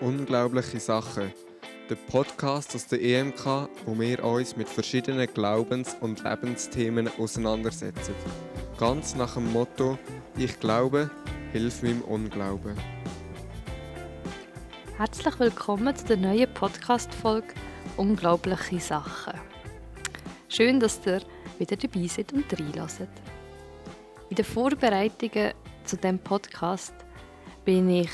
Unglaubliche Sachen. Der Podcast aus der EMK, wo wir uns mit verschiedenen Glaubens- und Lebensthemen auseinandersetzen. Ganz nach dem Motto: Ich glaube, hilf meinem Unglauben. Herzlich willkommen zu der neuen Podcast-Folge Unglaubliche Sachen. Schön, dass ihr wieder dabei seid und reinlässt. In den Vorbereitungen zu dem Podcast bin ich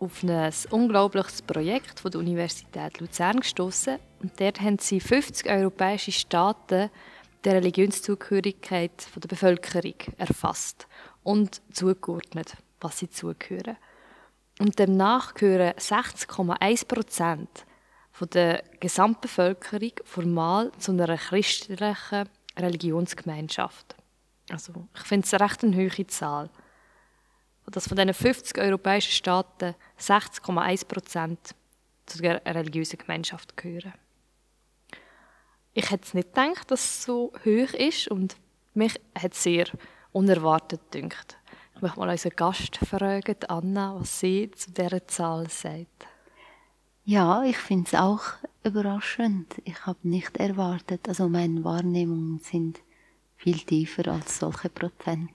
auf ein unglaubliches Projekt von der Universität Luzern gestoßen und dort haben sie 50 europäische Staaten der Religionszugehörigkeit der Bevölkerung erfasst und zugeordnet, was sie zugehören. Und demnach gehören 60,1 Prozent der Gesamtbevölkerung formal zu einer christlichen Religionsgemeinschaft. Also ich finde es eine recht eine hohe Zahl dass von diesen 50 europäischen Staaten 60,1 Prozent zu der religiösen Gemeinschaft gehören. Ich hätte nicht gedacht, dass es so hoch ist und mich hat es sehr unerwartet gedacht. Ich möchte mal unseren Gast fragen, Anna, was sie zu dieser Zahl sagt. Ja, ich finde es auch überraschend. Ich habe nicht erwartet, also meine Wahrnehmungen sind viel tiefer als solche Prozent.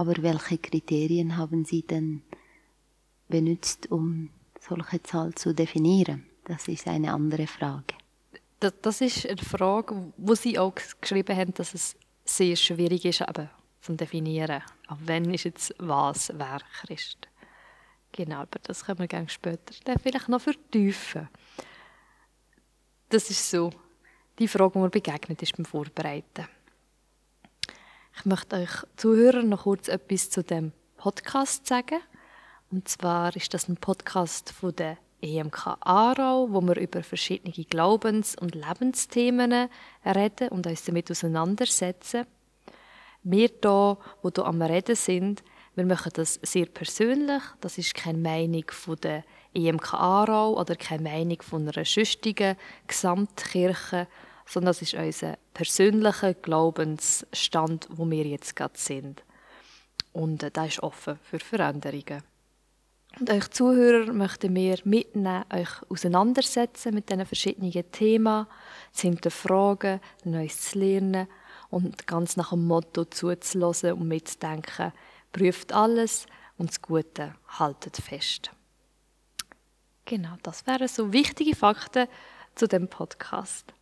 Aber welche Kriterien haben Sie denn benutzt, um solche Zahl zu definieren? Das ist eine andere Frage. Das, das ist eine Frage, wo Sie auch geschrieben haben, dass es sehr schwierig ist, eben zu definieren. Ab wann ist jetzt was wer Christ? Genau, aber das können wir später vielleicht noch vertiefen. Das ist so die Frage, die mir begegnet ist beim Vorbereiten. Ich möchte euch Zuhörern noch kurz etwas zu dem Podcast sagen. Und zwar ist das ein Podcast von der EMK Aarau, wo wir über verschiedene Glaubens- und Lebensthemen reden und uns damit auseinandersetzen. Wir hier, die hier am Reden sind, wir machen das sehr persönlich. Das ist keine Meinung von der EMK Aarau oder keine Meinung von einer schüchtigen Gesamtkirche, sondern das ist unser persönlicher Glaubensstand, wo wir jetzt gerade sind. Und äh, da ist offen für Veränderungen. Und euch Zuhörer möchten wir mitnehmen, euch auseinandersetzen mit diesen verschiedenen Themen, zu hinterfragen, Neues zu lernen und ganz nach dem Motto zuzulassen und mitzudenken, prüft alles und das Gute haltet fest. Genau, das wären so wichtige Fakten zu dem Podcast.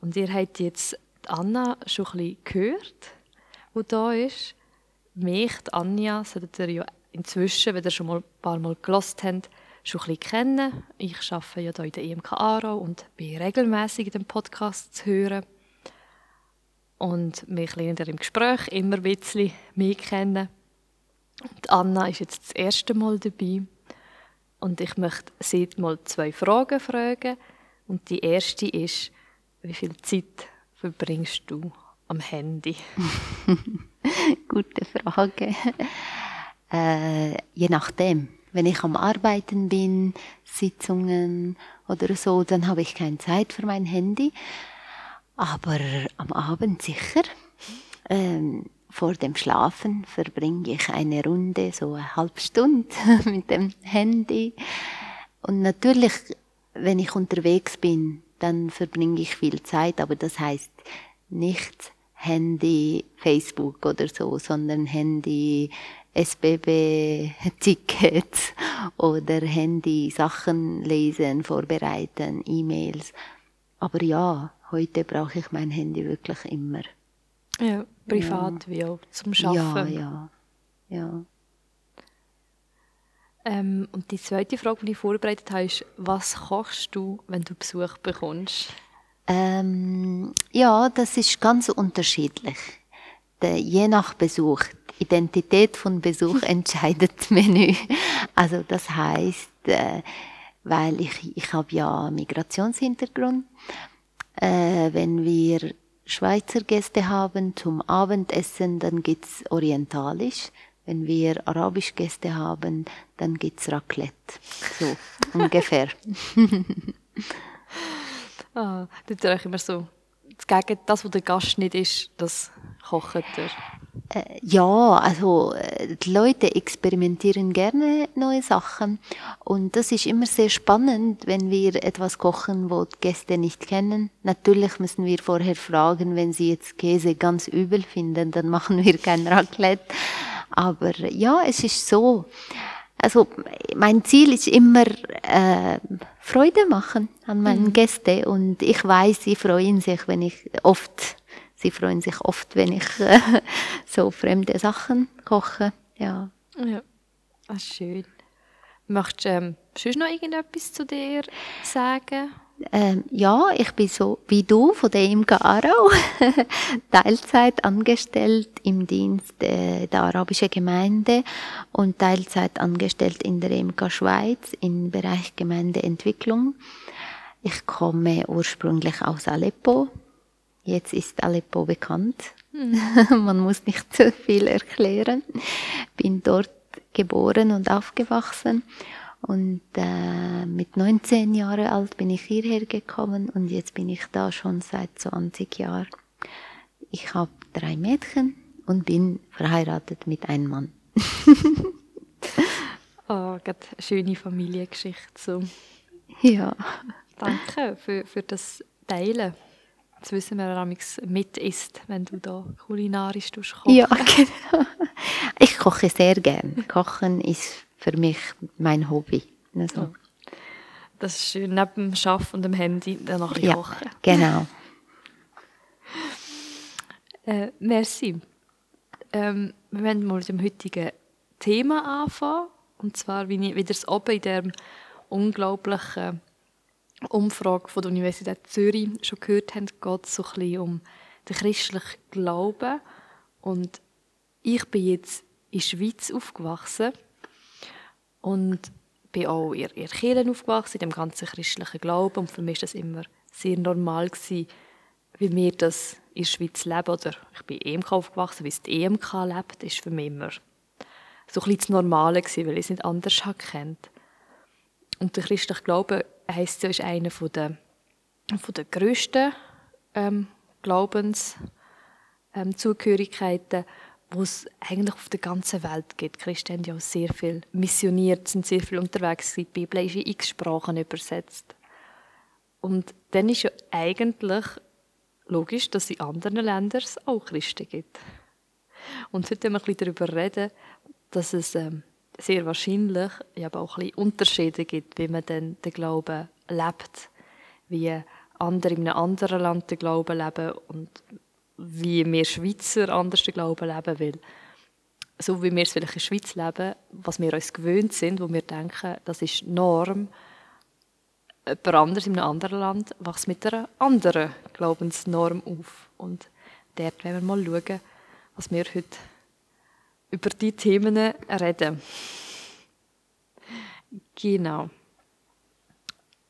Und ihr habt jetzt Anna schon ein bisschen gehört, die da ist. Mich, die Anja, solltet ihr ja inzwischen, wenn ihr schon mal ein paar Mal gelost habt, schon ein bisschen kennen. Ich arbeite ja hier in der EMK Aarau und bin regelmäßig in dem Podcast zu hören. Und wir lernen im Gespräch immer ein bisschen mehr kennen. Und Anna ist jetzt das erste Mal dabei. Und ich möchte sie mal zwei Fragen fragen. Und die erste ist, wie viel Zeit verbringst du am Handy? Gute Frage. Äh, je nachdem. Wenn ich am Arbeiten bin, Sitzungen oder so, dann habe ich keine Zeit für mein Handy. Aber am Abend sicher. Ähm, vor dem Schlafen verbringe ich eine Runde, so eine halbe Stunde mit dem Handy. Und natürlich, wenn ich unterwegs bin, dann verbringe ich viel Zeit, aber das heißt nicht Handy, Facebook oder so, sondern Handy, SBB-Tickets oder Handy, Sachen lesen, vorbereiten, E-Mails. Aber ja, heute brauche ich mein Handy wirklich immer. Ja, privat ja. wie auch zum Schaffen. Ja, ja, ja. Ähm, und die zweite Frage, die ich vorbereitet habe, ist, was kochst du, wenn du Besuch bekommst? Ähm, ja, das ist ganz unterschiedlich. Je nach Besuch, die Identität von Besuch entscheidet das Menü. Also das heißt, äh, weil ich, ich habe ja Migrationshintergrund, äh, wenn wir Schweizer Gäste haben zum Abendessen, dann geht's orientalisch. Wenn wir arabisch Gäste haben, dann gibt's Raclette. So ungefähr. ah, das ist euch immer so. Das, Gegen, das, was der Gast nicht ist, das kocht er. Äh, ja, also äh, die Leute experimentieren gerne neue Sachen und das ist immer sehr spannend, wenn wir etwas kochen, wo die Gäste nicht kennen. Natürlich müssen wir vorher fragen, wenn sie jetzt Käse ganz übel finden, dann machen wir kein Raclette. Aber ja, es ist so. Also mein Ziel ist immer äh, Freude machen an meinen mhm. Gästen und ich weiß, sie freuen sich, wenn ich oft sie freuen sich oft, wenn ich äh, so fremde Sachen koche. Ja. Ja, das ist schön. Möchtest du ähm, sonst noch irgendetwas zu dir sagen? Ähm, ja, ich bin so wie du von der IMGA Aarau, Teilzeit angestellt im Dienst äh, der arabischen Gemeinde und Teilzeit angestellt in der IMGA Schweiz im Bereich Gemeindeentwicklung. Ich komme ursprünglich aus Aleppo, Jetzt ist Aleppo bekannt. Mhm. Man muss nicht so viel erklären. Bin dort geboren und aufgewachsen. Und äh, mit 19 Jahren alt bin ich hierher gekommen und jetzt bin ich da schon seit 20 Jahren. Ich habe drei Mädchen und bin verheiratet mit einem Mann. oh, eine schöne Familiengeschichte. So. Ja. Danke für, für das Teilen. Jetzt wissen wir, wer mit isst, wenn du da kulinarisch kochst. Ja, genau. Ich koche sehr gern. Kochen ist für mich mein Hobby. Also. Das ist schön, neben dem Arbeiten und dem Handy dann noch ja, kochen. genau. äh, merci. Ähm, wir werden mal mit dem heutigen Thema anfangen. Und zwar, wie, ich, wie oben in diesem unglaublichen Umfrage von der Universität Zürich schon gehört haben, geht es so ein bisschen um den christlichen Glauben. Und ich bin jetzt in der Schweiz aufgewachsen und bin auch in, in Kirche aufgewachsen, in dem ganzen christlichen Glauben. Und für mich war das immer sehr normal, gewesen, wie wir das in der Schweiz leben. Oder ich bin in EMK aufgewachsen, wie es die EMK lebt, ist für mich immer so ein bisschen das Normale gewesen, weil ich es nicht anders kennt. Und der christliche Glaube heisst ja, ist einer von der, von der grössten ähm, Glaubenszugehörigkeiten, ähm, wo es eigentlich auf der ganzen Welt gibt. Christen haben ja sehr viel missioniert, sind sehr viel unterwegs. Die Bibel ist in x Sprachen übersetzt. Und dann ist ja eigentlich logisch, dass es in anderen Ländern auch Christen gibt. Und heute werden wir ein bisschen darüber reden, dass es ähm, sehr wahrscheinlich aber auch ein bisschen Unterschiede gibt, wie man dann den Glauben lebt, wie andere in einem anderen Land den Glauben leben und wie wir Schweizer anders den Glauben leben, weil so wie wir es vielleicht in der Schweiz leben, was wir uns gewöhnt sind, wo wir denken, das ist Norm, jemand anders in einem anderen Land wächst mit einer anderen Glaubensnorm auf. Und dort werden wir mal schauen, was wir heute über die Themen reden. Genau.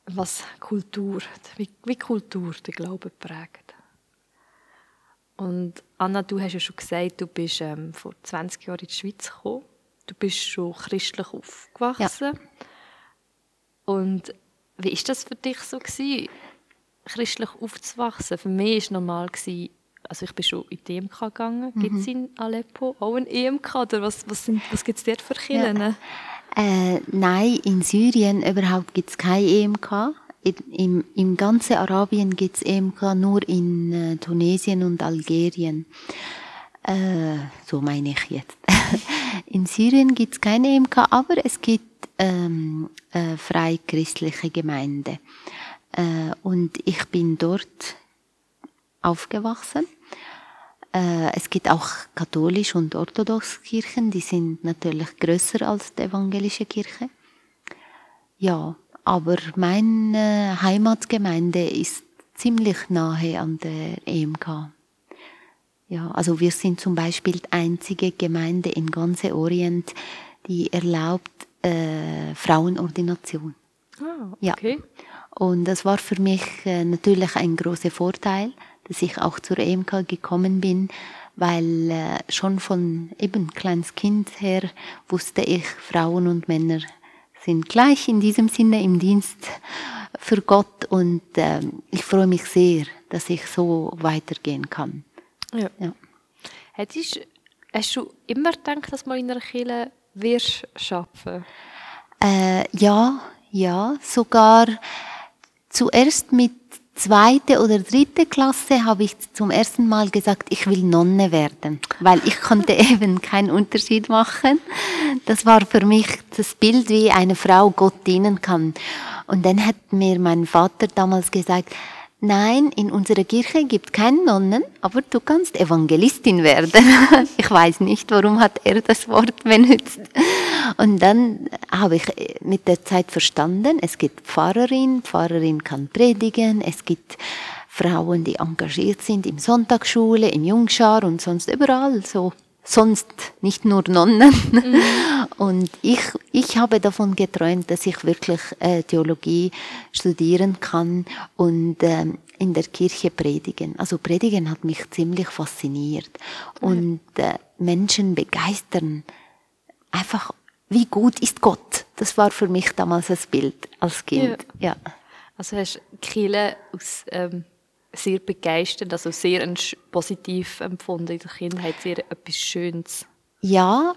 Was Kultur, wie Kultur den Glauben prägt. Und Anna, du hast ja schon gesagt, du bist ähm, vor 20 Jahren in die Schweiz gekommen. Du bist schon christlich aufgewachsen. Ja. Und wie ist das für dich so gewesen, christlich aufzuwachsen? Für mich war normal gewesen, also ich bin schon in die EMK gegangen. Mhm. Gibt es in Aleppo auch ein EMK oder was, was, was gibt es dort für Kirchen? Ja. Äh, nein, in Syrien überhaupt gibt es kein EMK. Im, Im ganzen Arabien gibt es EMK nur in äh, Tunesien und Algerien. Äh, so meine ich jetzt. in Syrien gibt es keine EMK, aber es gibt ähm, äh, freichristliche Gemeinde. Äh, und ich bin dort aufgewachsen. Äh, es gibt auch katholische und orthodoxe Kirchen, die sind natürlich größer als die evangelische Kirche. Ja, aber meine Heimatgemeinde ist ziemlich nahe an der EMK. Ja, also wir sind zum Beispiel die einzige Gemeinde in ganz Orient, die erlaubt äh, Frauenordination. Ah, okay. Ja. Und das war für mich äh, natürlich ein großer Vorteil, dass ich auch zur EMK gekommen bin, weil äh, schon von eben kleines Kind her wusste ich, Frauen und Männer sind gleich in diesem Sinne im Dienst für Gott und äh, ich freue mich sehr, dass ich so weitergehen kann. Ja. ja. Hättest Hast du immer gedacht, dass du in einer Kirche wirst arbeiten? Äh, ja, ja, sogar zuerst mit zweite oder dritte Klasse habe ich zum ersten Mal gesagt, ich will Nonne werden, weil ich konnte eben keinen Unterschied machen. Das war für mich das Bild, wie eine Frau Gott dienen kann. Und dann hat mir mein Vater damals gesagt, Nein, in unserer Kirche gibt keine Nonnen, aber du kannst Evangelistin werden. Ich weiß nicht, warum hat er das Wort benutzt. Und dann habe ich mit der Zeit verstanden, es gibt Pfarrerin, Pfarrerin kann predigen, es gibt Frauen, die engagiert sind im Sonntagsschule, in Jungschar und sonst überall so sonst nicht nur Nonnen. Mhm. Und ich, ich habe davon geträumt, dass ich wirklich äh, Theologie studieren kann und ähm, in der Kirche predigen. Also predigen hat mich ziemlich fasziniert. Und äh, Menschen begeistern. Einfach, wie gut ist Gott? Das war für mich damals das Bild als Kind. Ja. ja. Also hast Kirche aus... Ähm sehr begeistert, also sehr positiv empfunden in der Kindheit, sehr etwas Schönes. Ja,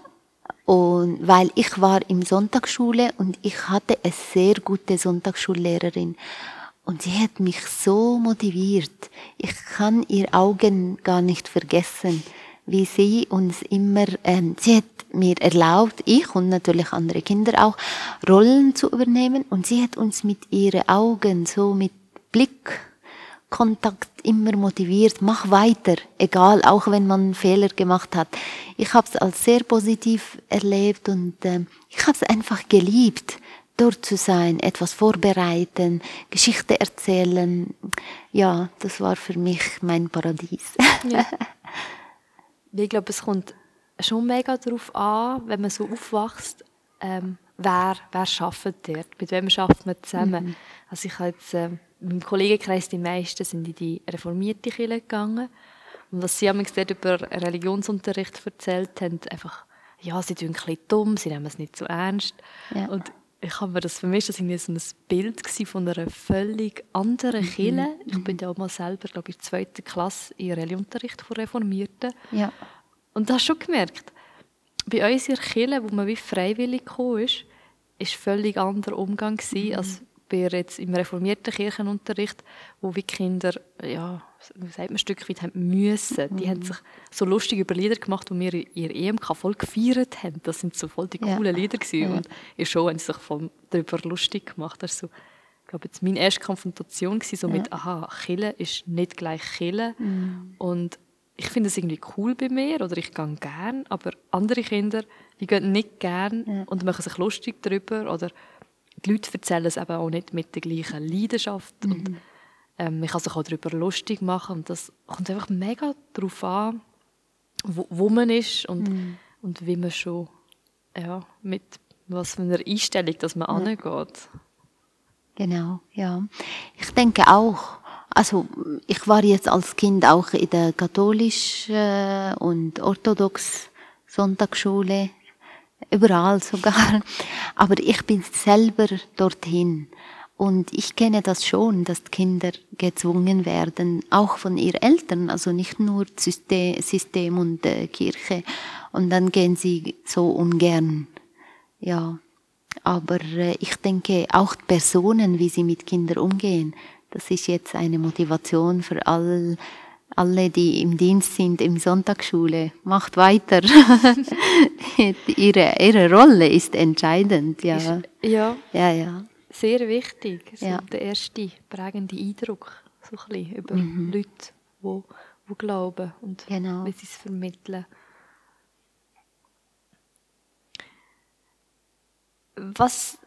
und weil ich war im Sonntagsschule und ich hatte eine sehr gute Sonntagsschullehrerin und sie hat mich so motiviert. Ich kann ihr Augen gar nicht vergessen, wie sie uns immer, ähm, sie hat mir erlaubt, ich und natürlich andere Kinder auch, Rollen zu übernehmen und sie hat uns mit ihren Augen so mit Blick Kontakt immer motiviert, mach weiter, egal, auch wenn man Fehler gemacht hat. Ich habe es als sehr positiv erlebt und äh, ich habe es einfach geliebt, dort zu sein, etwas vorbereiten, Geschichte erzählen. Ja, das war für mich mein Paradies. Ja. Ich glaube, es kommt schon mega darauf an, wenn man so aufwächst, ähm, wer, wer arbeitet dort, mit wem schafft man zusammen. Mhm. Also ich habe jetzt... Ähm, meinem Kollegenkreis die meisten sind in die reformierte Kirche gegangen. Und was sie am dort über Religionsunterricht erzählt haben, einfach, ja, sie tun ein bisschen dumm, sie nehmen es nicht so ernst. Ja. Und ich habe mir das für mich das war so ein Bild von einer völlig anderen mhm. Kirche. Ich bin ja auch mal selber, glaube ich, in der zweiten Klasse in Religionsunterricht von Reformierten. Ja. Und da hast du schon gemerkt, bei uns in der Kirche, wo man wie freiwillig kam, ist, ist völlig anderer Umgang gewesen, mhm. als bin jetzt im reformierten Kirchenunterricht, wo wie Kinder, ja, wie sagt man, ein Stück weit haben müssen. Die mhm. haben sich so lustig über Lieder gemacht, die wir in ihrer EMK voll gefeiert haben. Das sind so voll die coolen ja. Lieder gewesen. Ja. Und in Show haben sie sich voll darüber lustig gemacht. Das war so, ich glaube, jetzt meine erste Konfrontation gewesen, so ja. mit, aha, Chille ist nicht gleich Chille. Mhm. Und ich finde es irgendwie cool bei mir oder ich gehe gern, aber andere Kinder, die gehen nicht gern ja. und machen sich lustig darüber oder die Leute erzählen es eben auch nicht mit der gleichen Leidenschaft. Mhm. Und, ähm, man kann sich auch darüber lustig machen. Und das kommt einfach mega darauf an, wo, wo man ist und, mhm. und wie man schon, ja, mit was für einer Einstellung dass man ja. angeht. Genau, ja. Ich denke auch, also ich war jetzt als Kind auch in der katholischen äh, und orthodox Sonntagsschule überall sogar. Aber ich bin selber dorthin. Und ich kenne das schon, dass Kinder gezwungen werden, auch von ihren Eltern, also nicht nur System, und äh, Kirche. Und dann gehen sie so ungern. Ja, aber äh, ich denke auch Personen, wie sie mit Kindern umgehen, das ist jetzt eine Motivation für all alle, die im Dienst sind, im Sonntagsschule, macht weiter. ihre, ihre Rolle ist entscheidend, ja. Ist, ja. Ja, ja. Sehr wichtig. So ja. Der erste prägende Eindruck so ein bisschen über mhm. Leute, die, die glauben und genau. wie sie es vermitteln. Was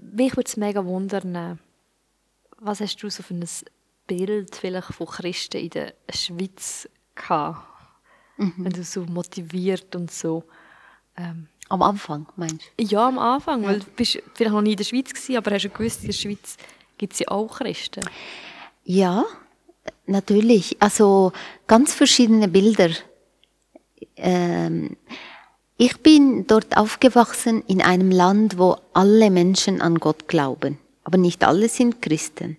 mich würde es mega wundern, was hast du so für ein Bild vielleicht von Christen in der Schweiz gehabt? Mhm. Wenn du so motiviert und so. Ähm, am Anfang, meinst du? Ja, am Anfang, ja. weil du bist vielleicht noch nie in der Schweiz gewesen, aber hast du gewusst, in der Schweiz gibt es ja auch Christen. Ja, natürlich. Also ganz verschiedene Bilder. Ähm, ich bin dort aufgewachsen in einem Land, wo alle Menschen an Gott glauben. Aber nicht alle sind Christen.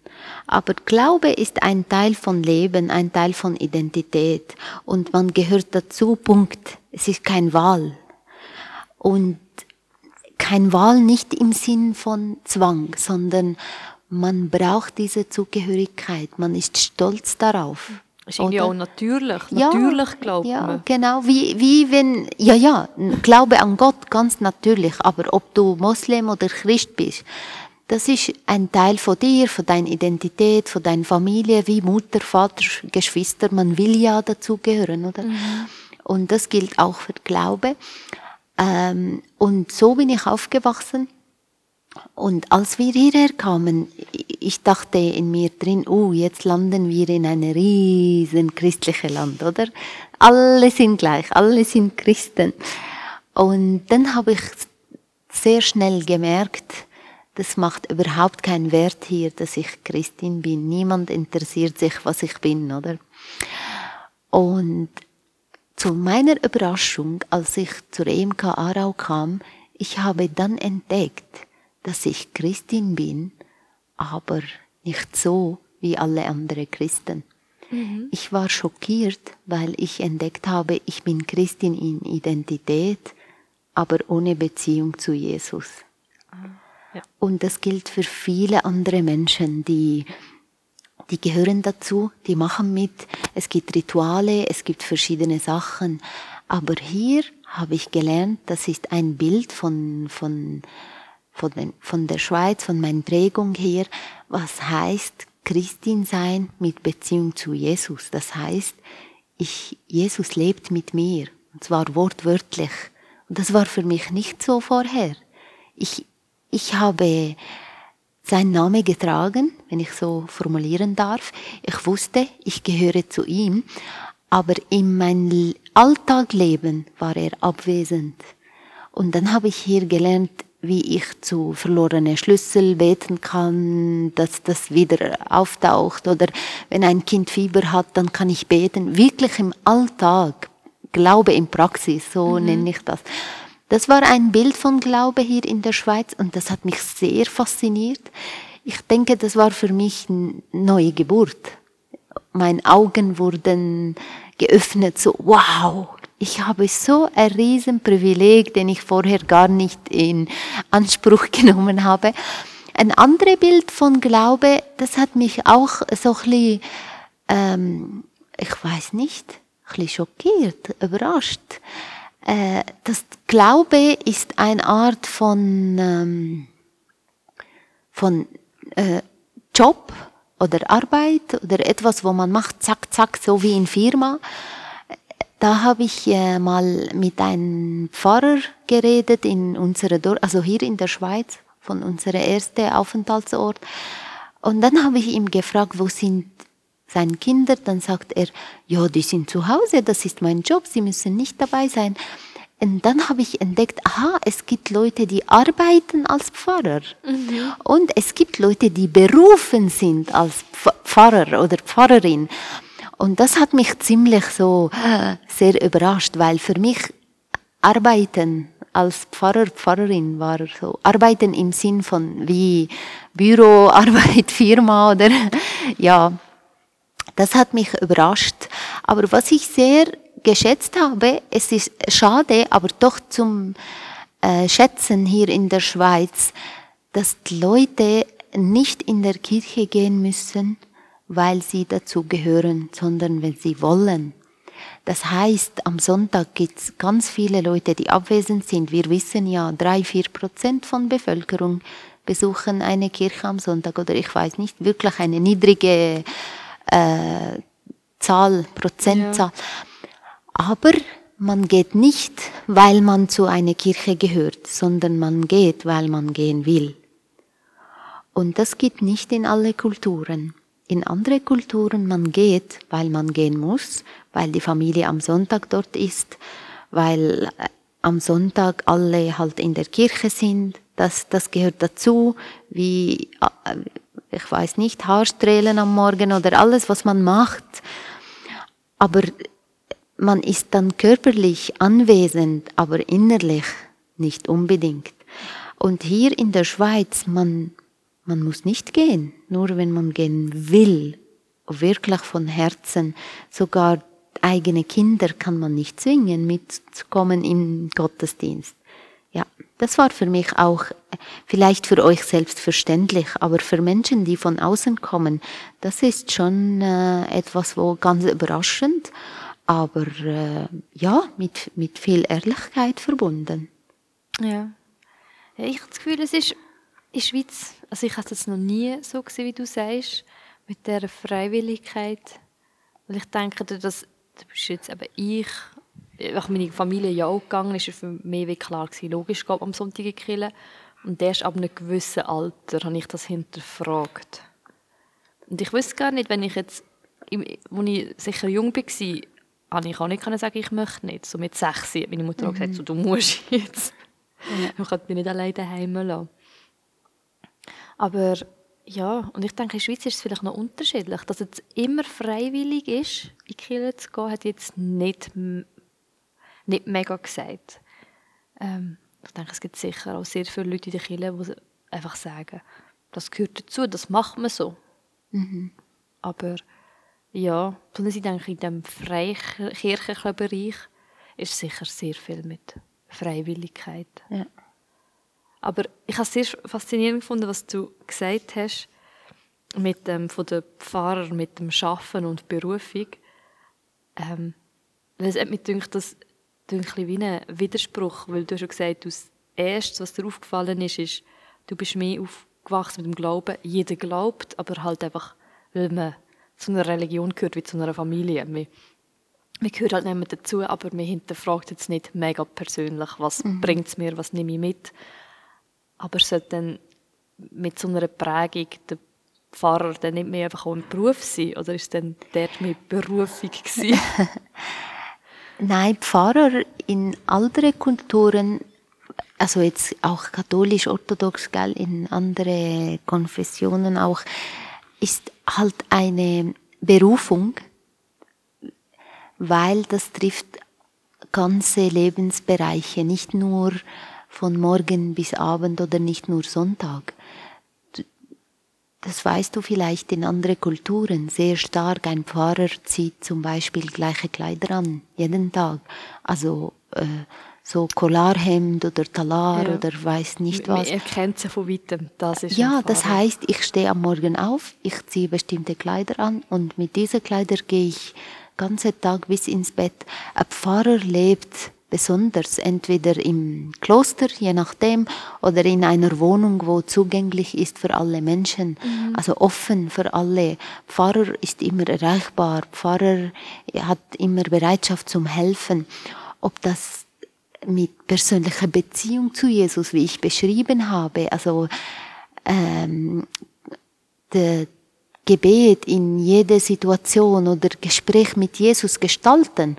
Aber Glaube ist ein Teil von Leben, ein Teil von Identität und man gehört dazu, Punkt. Es ist kein Wahl. Und kein Wahl nicht im Sinn von Zwang, sondern man braucht diese Zugehörigkeit, man ist stolz darauf. Das ist irgendwie Oder? auch natürlich. Ja, Natürlich glaubt ja, man. genau, wie, wie wenn, ja, ja, Glaube an Gott, ganz natürlich, aber ob du Moslem oder Christ bist, das ist ein Teil von dir, von deiner Identität, von deiner Familie, wie Mutter, Vater, Geschwister, man will ja dazugehören, oder? Und das gilt auch für Glaube. Ähm, und so bin ich aufgewachsen. Und als wir hierher kamen, ich dachte in mir drin, oh, jetzt landen wir in einem riesen christlichen Land, oder? Alle sind gleich, alle sind Christen. Und dann habe ich sehr schnell gemerkt, das macht überhaupt keinen Wert hier, dass ich Christin bin. Niemand interessiert sich, was ich bin, oder? Und zu meiner Überraschung, als ich zur EMK Aarau kam, ich habe dann entdeckt, dass ich Christin bin, aber nicht so wie alle anderen Christen. Ich war schockiert, weil ich entdeckt habe, ich bin Christin in Identität, aber ohne Beziehung zu Jesus. Und das gilt für viele andere Menschen, die, die gehören dazu, die machen mit. Es gibt Rituale, es gibt verschiedene Sachen. Aber hier habe ich gelernt, das ist ein Bild von, von, von, den, von der Schweiz, von meiner Prägung her, was heißt Christin sein mit Beziehung zu Jesus. Das heißt, ich, Jesus lebt mit mir, und zwar wortwörtlich. Und das war für mich nicht so vorher. Ich, ich habe seinen Namen getragen, wenn ich so formulieren darf. Ich wusste, ich gehöre zu ihm, aber in meinem Alltagleben war er abwesend. Und dann habe ich hier gelernt, wie ich zu verlorene Schlüssel beten kann, dass das wieder auftaucht. Oder wenn ein Kind Fieber hat, dann kann ich beten. Wirklich im Alltag. Glaube in Praxis, so nenne ich das. Das war ein Bild von Glaube hier in der Schweiz und das hat mich sehr fasziniert. Ich denke, das war für mich eine neue Geburt. Meine Augen wurden geöffnet, so wow, ich habe so ein riesen Privileg, den ich vorher gar nicht in Anspruch genommen habe. Ein anderes Bild von Glaube, das hat mich auch so ein bisschen, ähm, ich weiß nicht, ein bisschen schockiert, überrascht. Äh, das Glaube ist eine Art von, ähm, von äh, Job oder Arbeit oder etwas, wo man macht, zack, zack, so wie in Firma. Da habe ich äh, mal mit einem Pfarrer geredet in unserer Dorf, also hier in der Schweiz, von unserem ersten Aufenthaltsort. Und dann habe ich ihn gefragt, wo sind seine Kinder? Dann sagt er, ja, die sind zu Hause, das ist mein Job, sie müssen nicht dabei sein. Und dann habe ich entdeckt, aha, es gibt Leute, die arbeiten als Pfarrer. Und es gibt Leute, die berufen sind als Pf- Pfarrer oder Pfarrerin. Und das hat mich ziemlich so äh, sehr überrascht, weil für mich Arbeiten als Pfarrer, Pfarrerin war so Arbeiten im Sinn von wie Büroarbeit, Firma oder ja, das hat mich überrascht. Aber was ich sehr geschätzt habe, es ist schade, aber doch zum äh, Schätzen hier in der Schweiz, dass die Leute nicht in der Kirche gehen müssen, weil sie dazu gehören, sondern wenn sie wollen. Das heißt, am Sonntag gibt es ganz viele Leute, die abwesend sind. Wir wissen ja, drei, vier Prozent von Bevölkerung besuchen eine Kirche am Sonntag oder ich weiß nicht, wirklich eine niedrige äh, Zahl, Prozentzahl. Aber man geht nicht, weil man zu einer Kirche gehört, sondern man geht, weil man gehen will. Und das geht nicht in alle Kulturen. In andere Kulturen man geht, weil man gehen muss, weil die Familie am Sonntag dort ist, weil äh, am Sonntag alle halt in der Kirche sind. Das, das gehört dazu, wie, äh, ich weiß nicht, Haarstrählen am Morgen oder alles, was man macht. Aber man ist dann körperlich anwesend, aber innerlich nicht unbedingt. Und hier in der Schweiz, man, man muss nicht gehen, nur wenn man gehen will, wirklich von Herzen, sogar eigene Kinder kann man nicht zwingen, mitzukommen im Gottesdienst. Das war für mich auch vielleicht für euch selbstverständlich, aber für Menschen, die von außen kommen, das ist schon äh, etwas, wo ganz überraschend, aber äh, ja, mit, mit viel Ehrlichkeit verbunden. Ja. ja ich habe das Gefühl, es ist in der Schweiz, also ich habe es noch nie so gesehen, wie du sagst, mit der Freiwilligkeit. Weil ich denke, dass, du bist jetzt eben ich, als meine Familie ja auch gegangen ist, war für mich wie klar gewesen, logisch, geht am Sonntag in die Und erst ab einem gewissen Alter habe ich das hinterfragt. Und ich wusste gar nicht, wenn ich jetzt, als ich sicher jung war, habe ich auch nicht sagen, ich möchte nicht. So mit sechs hat meine Mutter mhm. auch gesagt, so, du musst jetzt. Ja. Man kann mich nicht alleine daheim lassen. Aber ja, und ich denke, in der Schweiz ist es vielleicht noch unterschiedlich. Dass es immer freiwillig ist, in die Kirche zu gehen, hat jetzt nicht, nicht mega gesagt. Ähm, ich denke, es gibt sicher auch sehr viele Leute in der Kirche, die einfach sagen, das gehört dazu, das macht man so. Mhm. Aber ja, besonders ich denke, in diesem freikirchlichen Bereich ist sicher sehr viel mit Freiwilligkeit. Ja. Aber ich habe es sehr faszinierend gefunden, was du gesagt hast mit dem, von den Pfarrer, mit dem Schaffen und Berufung. Ähm, es hat mich gedacht, das ist wie ein Widerspruch, weil du schon gesagt hast, das Erste, was dir aufgefallen ist, ist, du bist mehr aufgewachsen mit dem Glauben. Jeder glaubt, aber halt einfach, weil man zu einer Religion gehört, wie zu einer Familie. Man, man gehört halt nicht mehr dazu, aber man hinterfragt jetzt nicht mega persönlich, was mhm. bringt es mir, was nehme ich mit, aber sollte dann mit so einer Prägung der Pfarrer dann nicht mehr einfach auch ein Beruf sein? Oder ist dann dort mehr Berufung gewesen? Nein, Pfarrer in anderen Kulturen, also jetzt auch katholisch-orthodox, in andere Konfessionen auch, ist halt eine Berufung, weil das trifft ganze Lebensbereiche, nicht nur von morgen bis Abend oder nicht nur Sonntag. Das weißt du vielleicht in anderen Kulturen sehr stark. Ein Pfarrer zieht zum Beispiel gleiche Kleider an, jeden Tag. Also äh, so Kolarhemd oder Talar ja. oder weiß nicht was. Er kennt sie von weitem. Das ist ja, das heißt, ich stehe am Morgen auf, ich ziehe bestimmte Kleider an und mit diesen Kleidern gehe ich ganze Tag bis ins Bett. Ein Pfarrer lebt besonders entweder im Kloster, je nachdem, oder in einer Wohnung, wo zugänglich ist für alle Menschen, mhm. also offen für alle. Pfarrer ist immer erreichbar, Pfarrer hat immer Bereitschaft zum Helfen. Ob das mit persönlicher Beziehung zu Jesus, wie ich beschrieben habe, also ähm, der Gebet in jede Situation oder Gespräch mit Jesus gestalten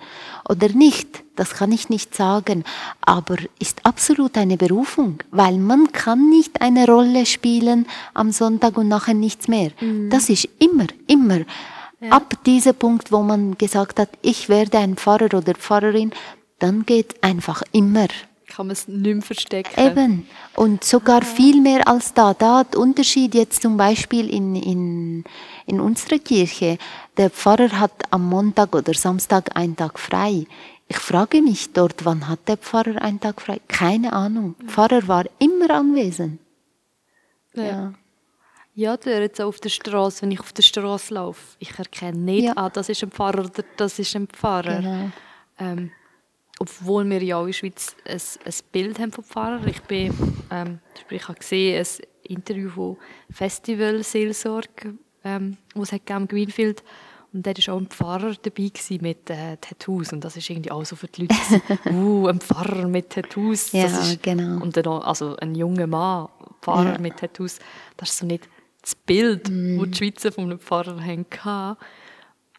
oder nicht, das kann ich nicht sagen, aber ist absolut eine Berufung, weil man kann nicht eine Rolle spielen am Sonntag und nachher nichts mehr. Mhm. Das ist immer, immer. Ja. Ab diesem Punkt, wo man gesagt hat, ich werde ein Pfarrer oder Pfarrerin, dann geht einfach immer kann man es nicht mehr verstecken. Eben. Und sogar viel mehr als da. Da der Unterschied jetzt zum Beispiel in, in, in unserer Kirche. Der Pfarrer hat am Montag oder Samstag einen Tag frei. Ich frage mich dort, wann hat der Pfarrer einen Tag frei? Keine Ahnung. Der Pfarrer war immer anwesend. Ja. ja. Ja, der jetzt auf der Straße, wenn ich auf der Straße laufe, ich erkenne nicht, ja. ah, das ist ein Pfarrer oder das ist ein Pfarrer. Genau. Ähm, obwohl wir ja auch in der Schweiz ein, ein Bild haben vom Pfarrer. Ich bin, ähm, ich habe gesehen, ein Interview von Festival Seelsorge, ähm, was es im Greenfield und da war auch ein Pfarrer dabei mit äh, Tattoos. Und das ist irgendwie auch so für die Leute, uh, ein Pfarrer mit Tattoos. Ja, ist, genau. Und dann auch, also ein junger Mann, Pfarrer ja. mit Tattoos. Das ist so nicht das Bild, mm. das die Schweizer von einem Pfarrer hatten.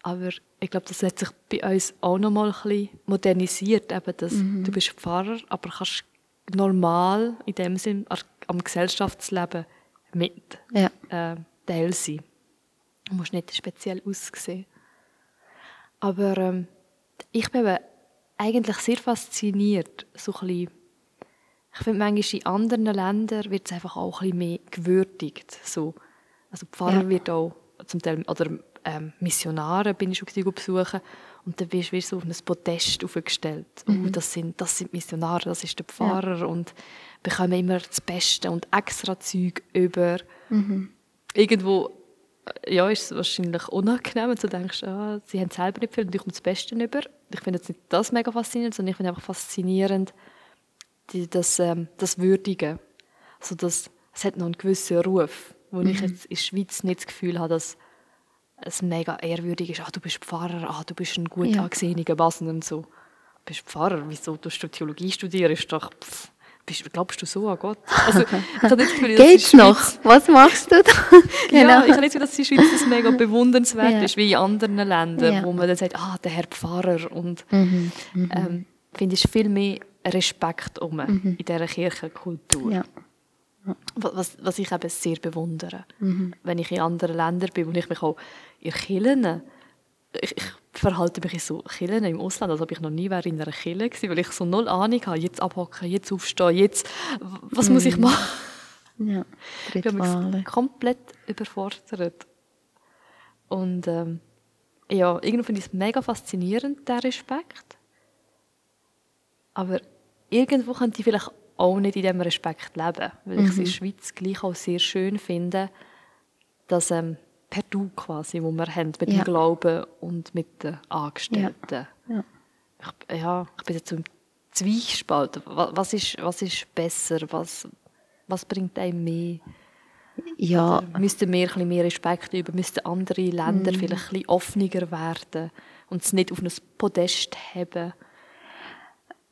Aber ich glaube, das hat sich bei uns auch noch mal ein bisschen modernisiert. Eben, dass mhm. Du bist Pfarrer, aber kannst normal in dem Sinn am Gesellschaftsleben mit ja. äh, Teil sein. Du musst nicht speziell aussehen. Aber ähm, ich bin eigentlich sehr fasziniert, so ein bisschen ich finde manchmal in anderen Ländern wird es einfach auch ein bisschen mehr gewürdigt. So. Also Pfarrer Ja. wird auch zum Teil, oder ähm, Missionare bin ich schon besuchen und dann wirst du so auf ein Podest aufgestellt. Mhm. Oh, das, sind, das sind Missionare, das ist der Pfarrer und bekommen immer das Beste und extra Zeug über. Mhm. Irgendwo äh, ja, ist es wahrscheinlich unangenehm, wenn du denkst, ah, sie haben selber nicht viel und ich komme das Beste über. Ich finde jetzt nicht das mega faszinierend, sondern ich finde einfach faszinierend die, das, ähm, das Würdigen. Also das, es hat noch einen gewissen Ruf, wo ich jetzt in der Schweiz nicht das Gefühl habe, dass es mega ehrwürdig ist. Ah, du bist Pfarrer, ah, du bist ein gut Ja. angesehener Basen und so. Du bist Pfarrer, wieso tust du Theologie studieren? Ist doch, pff, bist, glaubst du so an Gott? Also, ich habe Gefühl, Geht's noch? Was machst du da? ja, ich habe nicht so, dass die Schweiz das mega bewundernswert Ja. ist, wie in anderen Ländern, Ja. wo man dann sagt, ah, der Herr Pfarrer. Und Mhm, ähm, finde ich viel mehr Respekt um in dieser Kirchenkultur. Ja. Wa- Was, was ich eben sehr bewundere. Mhm. Wenn ich in anderen Ländern bin, wo ich mich auch in Kirchen, ich, ich verhalte mich in so Kirchen im Ausland, als ob ich noch nie wäre in einer Kirche gewesen, weil ich so null Ahnung habe, jetzt abhocken, jetzt aufstehen, jetzt, was muss ich Mhm. machen? Ja, Ich habe Rituale. mich komplett überfordert. Und ähm, ja, irgendwie finde ich es mega faszinierend, der Respekt. Aber irgendwo könnte ich vielleicht auch nicht in diesem Respekt leben, weil ich es in der Schweiz gleich auch sehr schön finde, dass ähm, per Du quasi, wo wir haben, mit Ja. dem Glauben und mit den Angestellten. Ja. Ich, ja, ich bin jetzt im Zwiespalt. Wa- Was ist, was ist besser? Was, was bringt einem mehr? Ja, Müssten wir ein bisschen mehr Respekt über, müssten andere Länder vielleicht ein bisschen offener werden und es nicht auf ein Podest haben.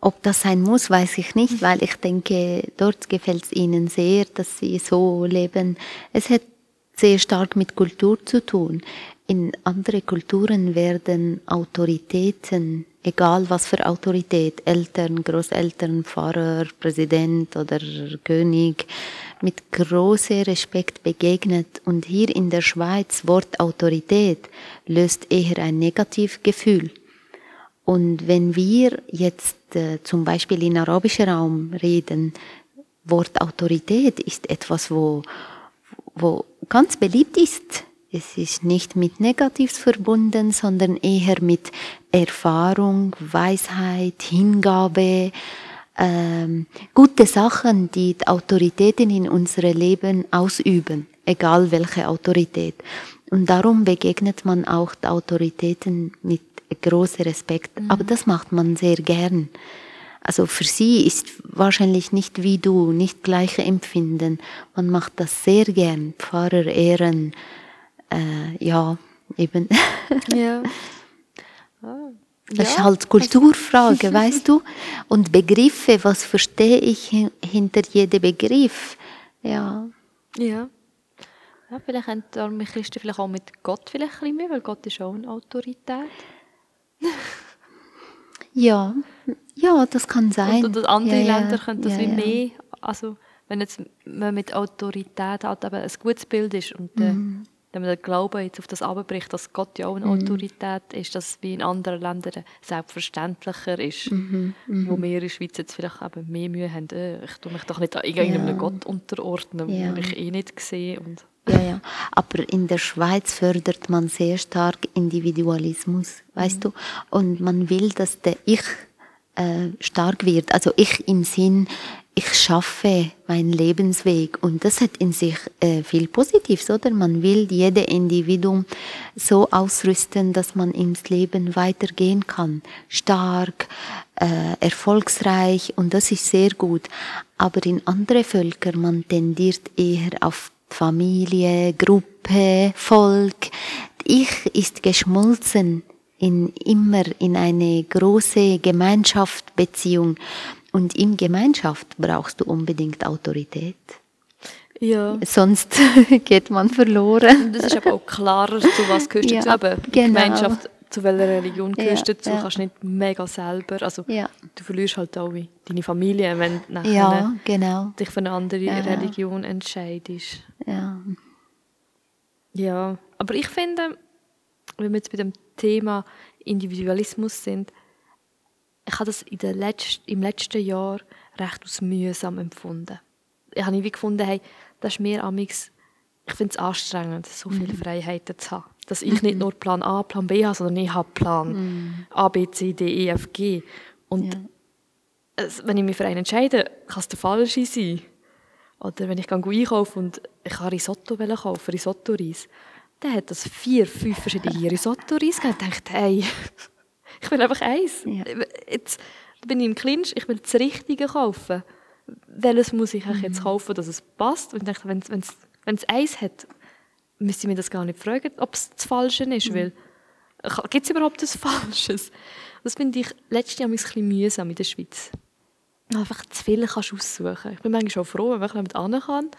Ob das sein muss, weiß ich nicht, weil ich denke, dort gefällt es ihnen sehr, dass sie so leben. Es hat sehr stark mit Kultur zu tun. In andere Kulturen werden Autoritäten, egal was für Autorität, Eltern, Großeltern, Pfarrer, Präsident oder König, mit großem Respekt begegnet. Und hier in der Schweiz Wort Autorität löst eher ein Negativgefühl. Und wenn wir jetzt äh, zum Beispiel in arabischen Raum reden, Wort Autorität ist etwas, wo, wo ganz beliebt ist. Es ist nicht mit Negatives verbunden, sondern eher mit Erfahrung, Weisheit, Hingabe, ähm, gute Sachen, die die Autoritäten in unserem Leben ausüben, egal welche Autorität. Und darum begegnet man auch die Autoritäten mit großem Respekt. Aber das macht man sehr gern. Also für sie ist wahrscheinlich nicht wie du, nicht gleiche Empfinden. Man macht das sehr gern. Pfarrer ehren, äh, ja, eben. Ja. Ah, Das ist ja. halt Kulturfrage, weißt du? Und Begriffe, was verstehe ich hin- hinter jedem Begriff? Ja, Ja. ja vielleicht haben darum Christen vielleicht auch mit Gott vielleicht ein bisschen mehr, weil Gott ist auch eine Autorität. ja, ja, das kann sein. Und, und andere ja, Länder können das ja, wie mehr, also wenn jetzt man mit Autorität halt eben ein gutes Bild ist und äh, Mhm. wenn man den Glauben jetzt auf das abbricht, dass Gott ja auch eine Autorität ist, dass es wie in anderen Ländern selbstverständlicher ist, Mhm, wo wir in der Schweiz jetzt vielleicht eben mehr Mühe haben, äh, ich tue mich doch nicht irgendeinem Ja. Gott unterordnen, Ja. wo ich eh nicht sehe und Ja, ja. Aber in der Schweiz fördert man sehr stark Individualismus, weißt du? Und man will, dass der Ich äh, stark wird. Also ich im Sinn, ich schaffe meinen Lebensweg. Und das hat in sich äh, viel Positives, oder? Man will jede Individuum so ausrüsten, dass man ins Leben weitergehen kann. Stark, äh, erfolgsreich. Und das ist sehr gut. Aber in andere Völker, man tendiert eher auf Familie, Gruppe, Volk. Ich ist geschmolzen in immer in eine große Gemeinschaft, Beziehung. Und in Gemeinschaft brauchst du unbedingt Autorität. ja. Sonst geht man verloren. Und es ist aber auch klarer, zu was gehörst du Ja, genau. Gemeinschaft, zu welcher Religion gehörst Ja, du dazu, ja. kannst du nicht mega selber. Also Ja. du verlierst halt auch wie deine Familie, wenn du nachher Ja, genau. dich für eine andere Ja. Religion entscheidest. Ja. Ja, aber ich finde, wenn wir jetzt bei dem Thema Individualismus sind, ich habe das in der Letz-, im letzten Jahr recht als mühsam empfunden. Ich habe irgendwie gefunden, hey, das ist mir amix, ich finde es anstrengend, so viele mhm. Freiheiten zu haben. Dass ich nicht nur Plan A, Plan B habe, sondern ich habe Plan mhm. A, B, C, D, E, F, G. Und ja. es, wenn ich mich für einen entscheide, kann es der falsche sein. Oder wenn ich gehe einkaufen und ich kann Risotto kaufen, Risotto-Reis, dann hat das vier, fünf verschiedene Risotto-Reis gegeben. Ich dachte, hey, ich will einfach eins. Ja. Jetzt bin ich im Clinch, ich will das Richtige kaufen. Welches muss ich mhm. jetzt kaufen, dass es passt? Und ich dachte, wenn es eins hat, müsste ich mir das gar nicht fragen, ob es das Falsche ist. Mhm. Weil, gibt es überhaupt etwas Falsches? Das finde ich letztes Jahr ein bisschen mühsam in der Schweiz. Einfach zu viel kannst du aussuchen. Ich bin manchmal schon froh, wenn ich damit hin kann.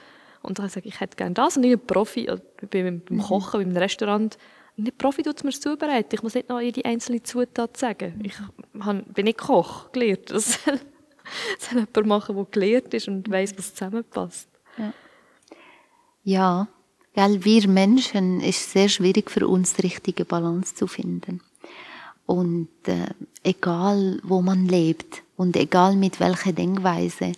Und dann sage ich, ich hätte gerne das. Und ich bin Profi, also beim, beim mhm. Kochen, beim Restaurant, nicht Profi tut es mir zubereiten. Ich muss nicht noch jede einzelne Zutat sagen. Ich bin nicht Koch gelernt. Das soll, soll jemand machen, der gelehrt ist und weiß, was zusammenpasst. Ja. ja, weil wir Menschen ist sehr schwierig für uns, die richtige Balance zu finden. Und äh, egal, wo man lebt und egal mit welcher Denkweise,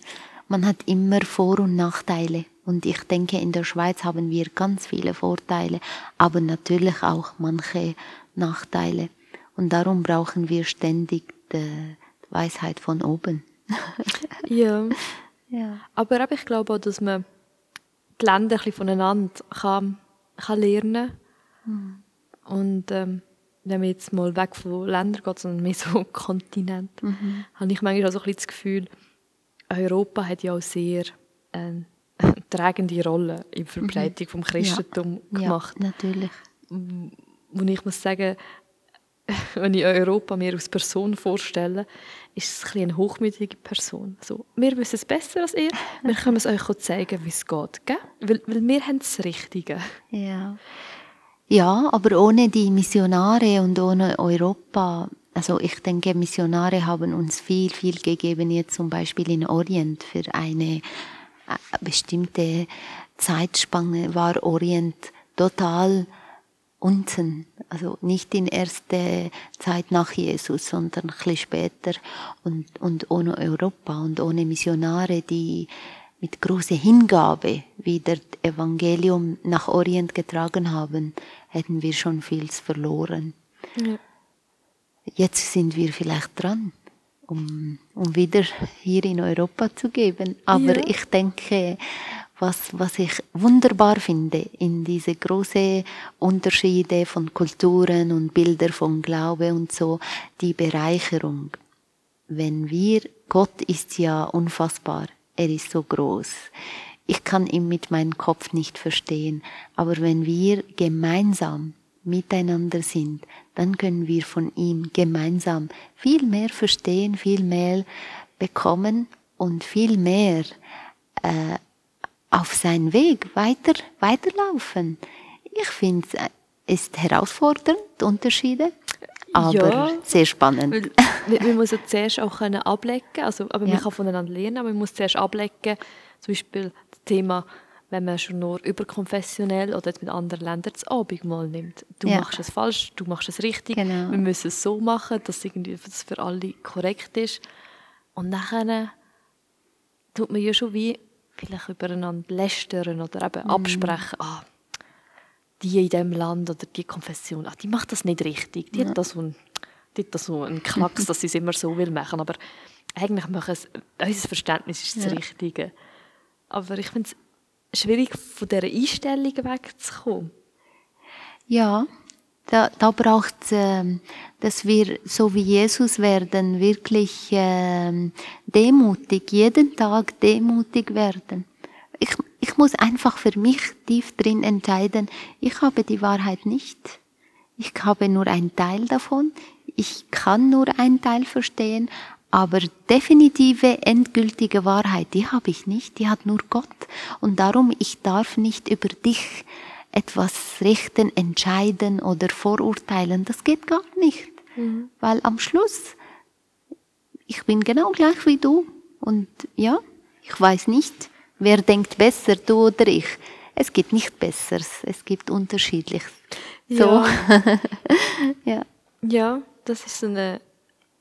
man hat immer Vor- und Nachteile. Und ich denke, in der Schweiz haben wir ganz viele Vorteile, aber natürlich auch manche Nachteile. Und darum brauchen wir ständig die Weisheit von oben. ja. ja. Aber ich glaube auch, dass man die Länder ein bisschen voneinander kann, kann lernen kann. Mhm. Und ähm, wenn man jetzt mal weg von Ländern geht, sondern mehr so Kontinent, mhm. habe ich manchmal auch so ein bisschen das Gefühl, Europa hat ja auch sehr äh, tragende Rolle in der Verbreitung mhm. vom Christentum ja. gemacht. Ja, natürlich. Und ich muss sagen, wenn ich Europa mir als Person vorstelle, ist es ein eine hochmütige Person. So, wir wissen es besser als ihr, wir können es euch zeigen, wie es geht. Weil, weil wir haben das Richtige. Ja. ja, aber ohne die Missionare und ohne Europa, also ich denke, Missionare haben uns viel, viel gegeben, jetzt zum Beispiel in Orient für eine bestimmte Zeitspanne war Orient total unten, also nicht in erste Zeit nach Jesus, sondern ein bisschen später und, und ohne Europa und ohne Missionare, die mit großer Hingabe wieder Evangelium nach Orient getragen haben, hätten wir schon viel verloren. Ja. Jetzt sind wir vielleicht dran um, um wieder hier in Europa zu geben. Aber ja. ich denke, was, was ich wunderbar finde in diese großen Unterschiede von Kulturen und Bilder von Glaube und so, die Bereicherung. Wenn wir, Gott ist ja unfassbar, er ist so groß. Ich kann ihn mit meinem Kopf nicht verstehen, aber wenn wir gemeinsam miteinander sind, dann können wir von ihm gemeinsam viel mehr verstehen, viel mehr bekommen und viel mehr äh, auf seinen Weg weiter, weiterlaufen. Ich finde es ist herausfordernd, Unterschiede, aber ja, sehr spannend. Weil, man muss ja zuerst auch können ablecken, also, aber ja. man kann voneinander lernen, aber man muss zuerst ablecken, zum Beispiel das Thema wenn man schon nur überkonfessionell oder mit anderen Ländern das Abendmahl nimmt. Du ja. machst es falsch, du machst es richtig. Genau. Wir müssen es so machen, dass es für alle korrekt ist. Und nachher tut man ja schon wie vielleicht übereinander lästern oder eben mm. absprechen. Ah, die in diesem Land oder die Konfession, ah, die macht das nicht richtig. Die ja. hat da so einen, die hat da so einen Knacks, dass sie es immer so will machen. Aber eigentlich machen es, unser Verständnis ist das ja. Richtige. Aber ich finde es schwierig, von dieser Einstellung wegzukommen. Ja, da, da braucht äh, dass wir so wie Jesus werden, wirklich äh, demutig, jeden Tag demutig werden. Ich, ich muss einfach für mich tief drin entscheiden, ich habe die Wahrheit nicht. Ich habe nur einen Teil davon. Ich kann nur einen Teil verstehen, aber definitive, endgültige Wahrheit, die habe ich nicht, die hat nur Gott. Und darum, ich darf nicht über dich etwas richten, entscheiden oder vorurteilen. Das geht gar nicht. Mhm. Weil am Schluss, ich bin genau gleich wie du. Und ja, ich weiß nicht, wer denkt besser, du oder ich. Es gibt nicht Besseres, es gibt Unterschiedliches. So. Ja. ja. ja, das ist eine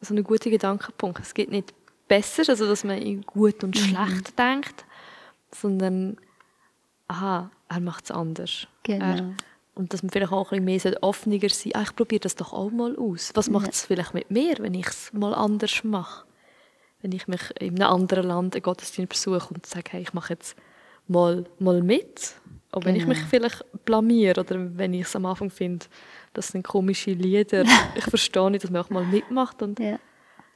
so ein guter Gedankenpunkt. Es gibt nicht besser, also dass man in gut und schlecht denkt, sondern aha, er macht es anders. Genau. Er, und dass man vielleicht auch ein bisschen mehr offener sein. Ah, ich probiere das doch auch mal aus. Was macht es vielleicht mit mir, wenn ich es mal anders mache? Wenn ich mich in einem anderen Land einen Gottesdienst besuche und sage, hey, ich mache jetzt mal, mal mit. Auch wenn ich mich vielleicht blamiere oder wenn ich es am Anfang finde, das sind komische Lieder. ich verstehe nicht, dass man auch mal mitmacht und Ja.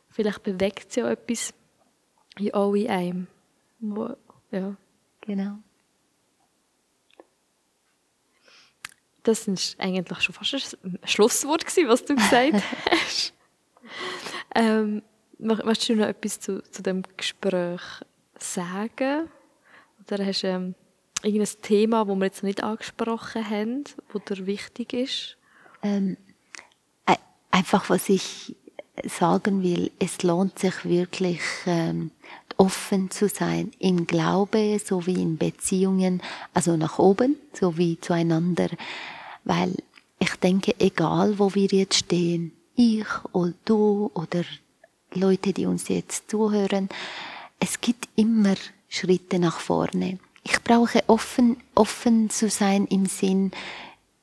vielleicht bewegt es ja etwas in in einem. Wo, ja. Genau. Das war eigentlich schon fast ein Schlusswort, gewesen, was du gesagt hast. ähm, möchtest du noch etwas zu, zu dem Gespräch sagen? Oder hast du ähm, irgendein Thema, das wir jetzt nicht angesprochen haben, das dir wichtig ist? Ähm, ei- einfach, was ich sagen will, es lohnt sich wirklich, ähm, offen zu sein im Glaube sowie in Beziehungen, also nach oben sowie zueinander, weil ich denke, egal wo wir jetzt stehen, ich oder du oder Leute, die uns jetzt zuhören, es gibt immer Schritte nach vorne. Ich brauche offen, offen zu sein im Sinn,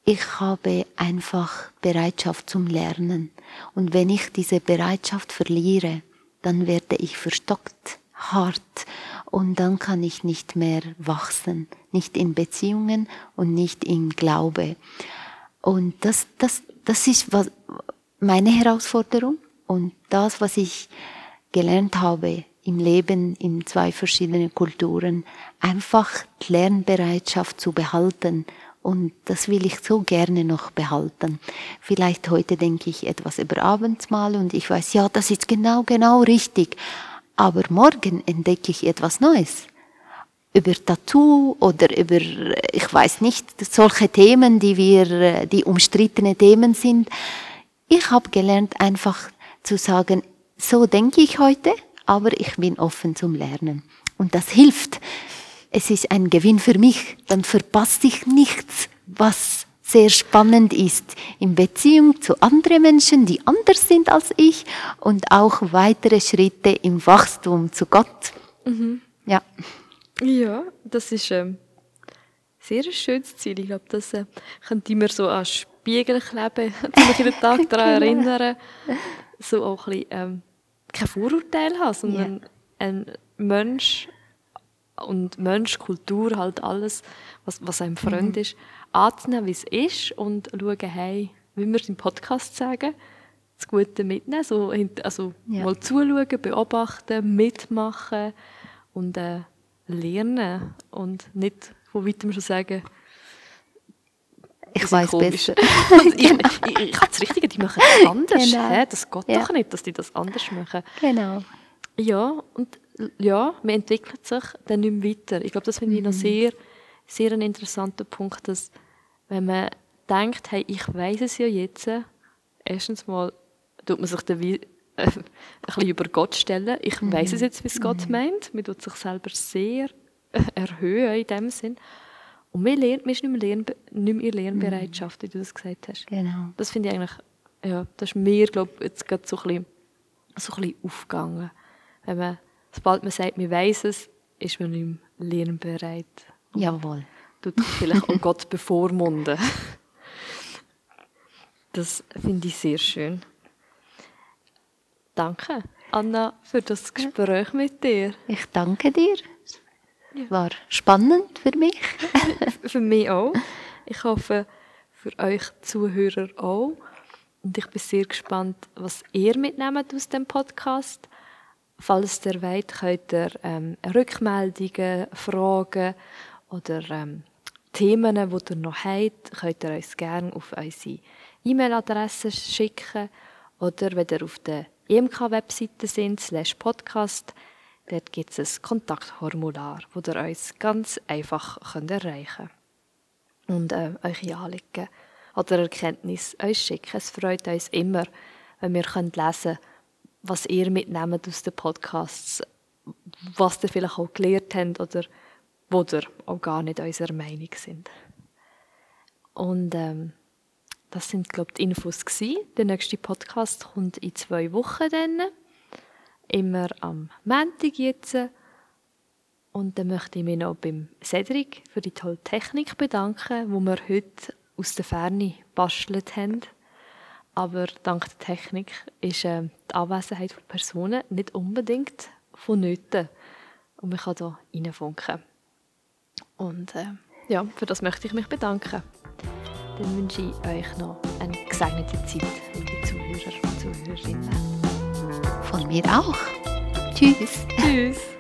ich habe einfach Bereitschaft zum Lernen. Und wenn ich diese Bereitschaft verliere, dann werde ich verstockt, hart und dann kann ich nicht mehr wachsen, nicht in Beziehungen und nicht in Glaube. Und das, das, das ist was, meine Herausforderung und das, was ich gelernt habe im Leben in zwei verschiedenen Kulturen, einfach Lernbereitschaft zu behalten. Und das will ich so gerne noch behalten. Vielleicht heute denke ich etwas über Abendsmahl und ich weiß, ja, das ist genau, genau richtig. Aber morgen entdecke ich etwas Neues über Tattoo oder über, ich weiß nicht, solche Themen, die wir, die umstrittene Themen sind. Ich habe gelernt, einfach zu sagen, so denke ich heute, aber ich bin offen zum Lernen. Und das hilft. Es ist ein Gewinn für mich. Dann verpasse ich nichts, was sehr spannend ist in Beziehung zu anderen Menschen, die anders sind als ich und auch weitere Schritte im Wachstum zu Gott. Ja. Ja, das ist ähm, sehr ein schönes Ziel. Ich glaube, das äh, könnte ich mir so an Spiegel kleben, mich jeden Tag daran erinnern. So auch ein bisschen, ähm, kein Vorurteil haben, sondern ein Mensch und Mensch, Kultur, halt alles, was, was einem Freund ist, anzunehmen, wie es ist und schauen, hey, wie wir es im Podcast sagen, das Gute mitnehmen, so, also Ja. mal zuschauen, beobachten, mitmachen und äh, lernen und nicht von weitem schon sagen, Ich weiß besser. Und ich, ich, ich habe das Richtige, die machen es anders. Genau. Das geht Ja. doch nicht, dass die das anders machen. Genau. Ja, und ja, man entwickelt sich dann nicht mehr weiter. Ich glaube, das finde ich noch sehr, sehr ein interessanter Punkt, dass wenn man denkt, hey, ich weiß es ja jetzt, erstens mal tut man sich dann wie, äh, ein bisschen über Gott stellen. Ich weiß es jetzt, wie es Gott meint. Man tut sich selber sehr äh, erhöhen in dem Sinn. Und man, lernt, man ist nicht mehr, Lern, nicht mehr in Lernbereitschaft, wie du das gesagt hast. Genau. Das finde ich eigentlich, ja, das ist mir, glaube ich, jetzt gerade so ein bisschen, so ein bisschen aufgegangen. Wenn man, sobald man sagt, man weiß es, ist man nicht mehr lernbereit. Jawohl. Tut vielleicht auch Gott bevormunden. Das finde ich sehr schön. Danke, Anna, für das Gespräch mit dir. Ich danke dir. War spannend für mich. Für mich auch. Ich hoffe, für euch Zuhörer auch. Und ich bin sehr gespannt, was ihr mitnehmt aus dem Podcast. Falls ihr wollt, könnt ihr ähm, Rückmeldungen, Fragen oder ähm, Themen, die ihr noch habt, könnt ihr uns gerne auf unsere E-Mail-Adresse schicken oder wenn ihr auf der EMK-Webseite sind, slash Podcast, dort gibt es ein Kontaktformular, wo ihr uns ganz einfach könnt erreichen könnt und äh, eure Anliegen oder Erkenntnis uns schicken. Es freut uns immer, wenn wir können lesen was ihr mitnehmt aus den Podcasts, was ihr vielleicht auch gelernt habt oder ihr auch gar nicht unserer Meinung sind. Und ähm, das sind, glaube ich, die Infos gewesen. Der nächste Podcast kommt in zwei Wochen dann. Immer am Montag jetzt. Und dann möchte ich mich noch beim Cedric für die tolle Technik bedanken, wo wir heute aus der Ferne bastelt haben. Aber dank der Technik ist äh, die Anwesenheit von Personen nicht unbedingt vonnöten. Und man kann hier reinfunken. Und äh, ja, für das möchte ich mich bedanken. Dann wünsche ich euch noch eine gesegnete Zeit, liebe Zuhörer und Zuhörerinnen. Von mir auch. Tschüss. Tschüss.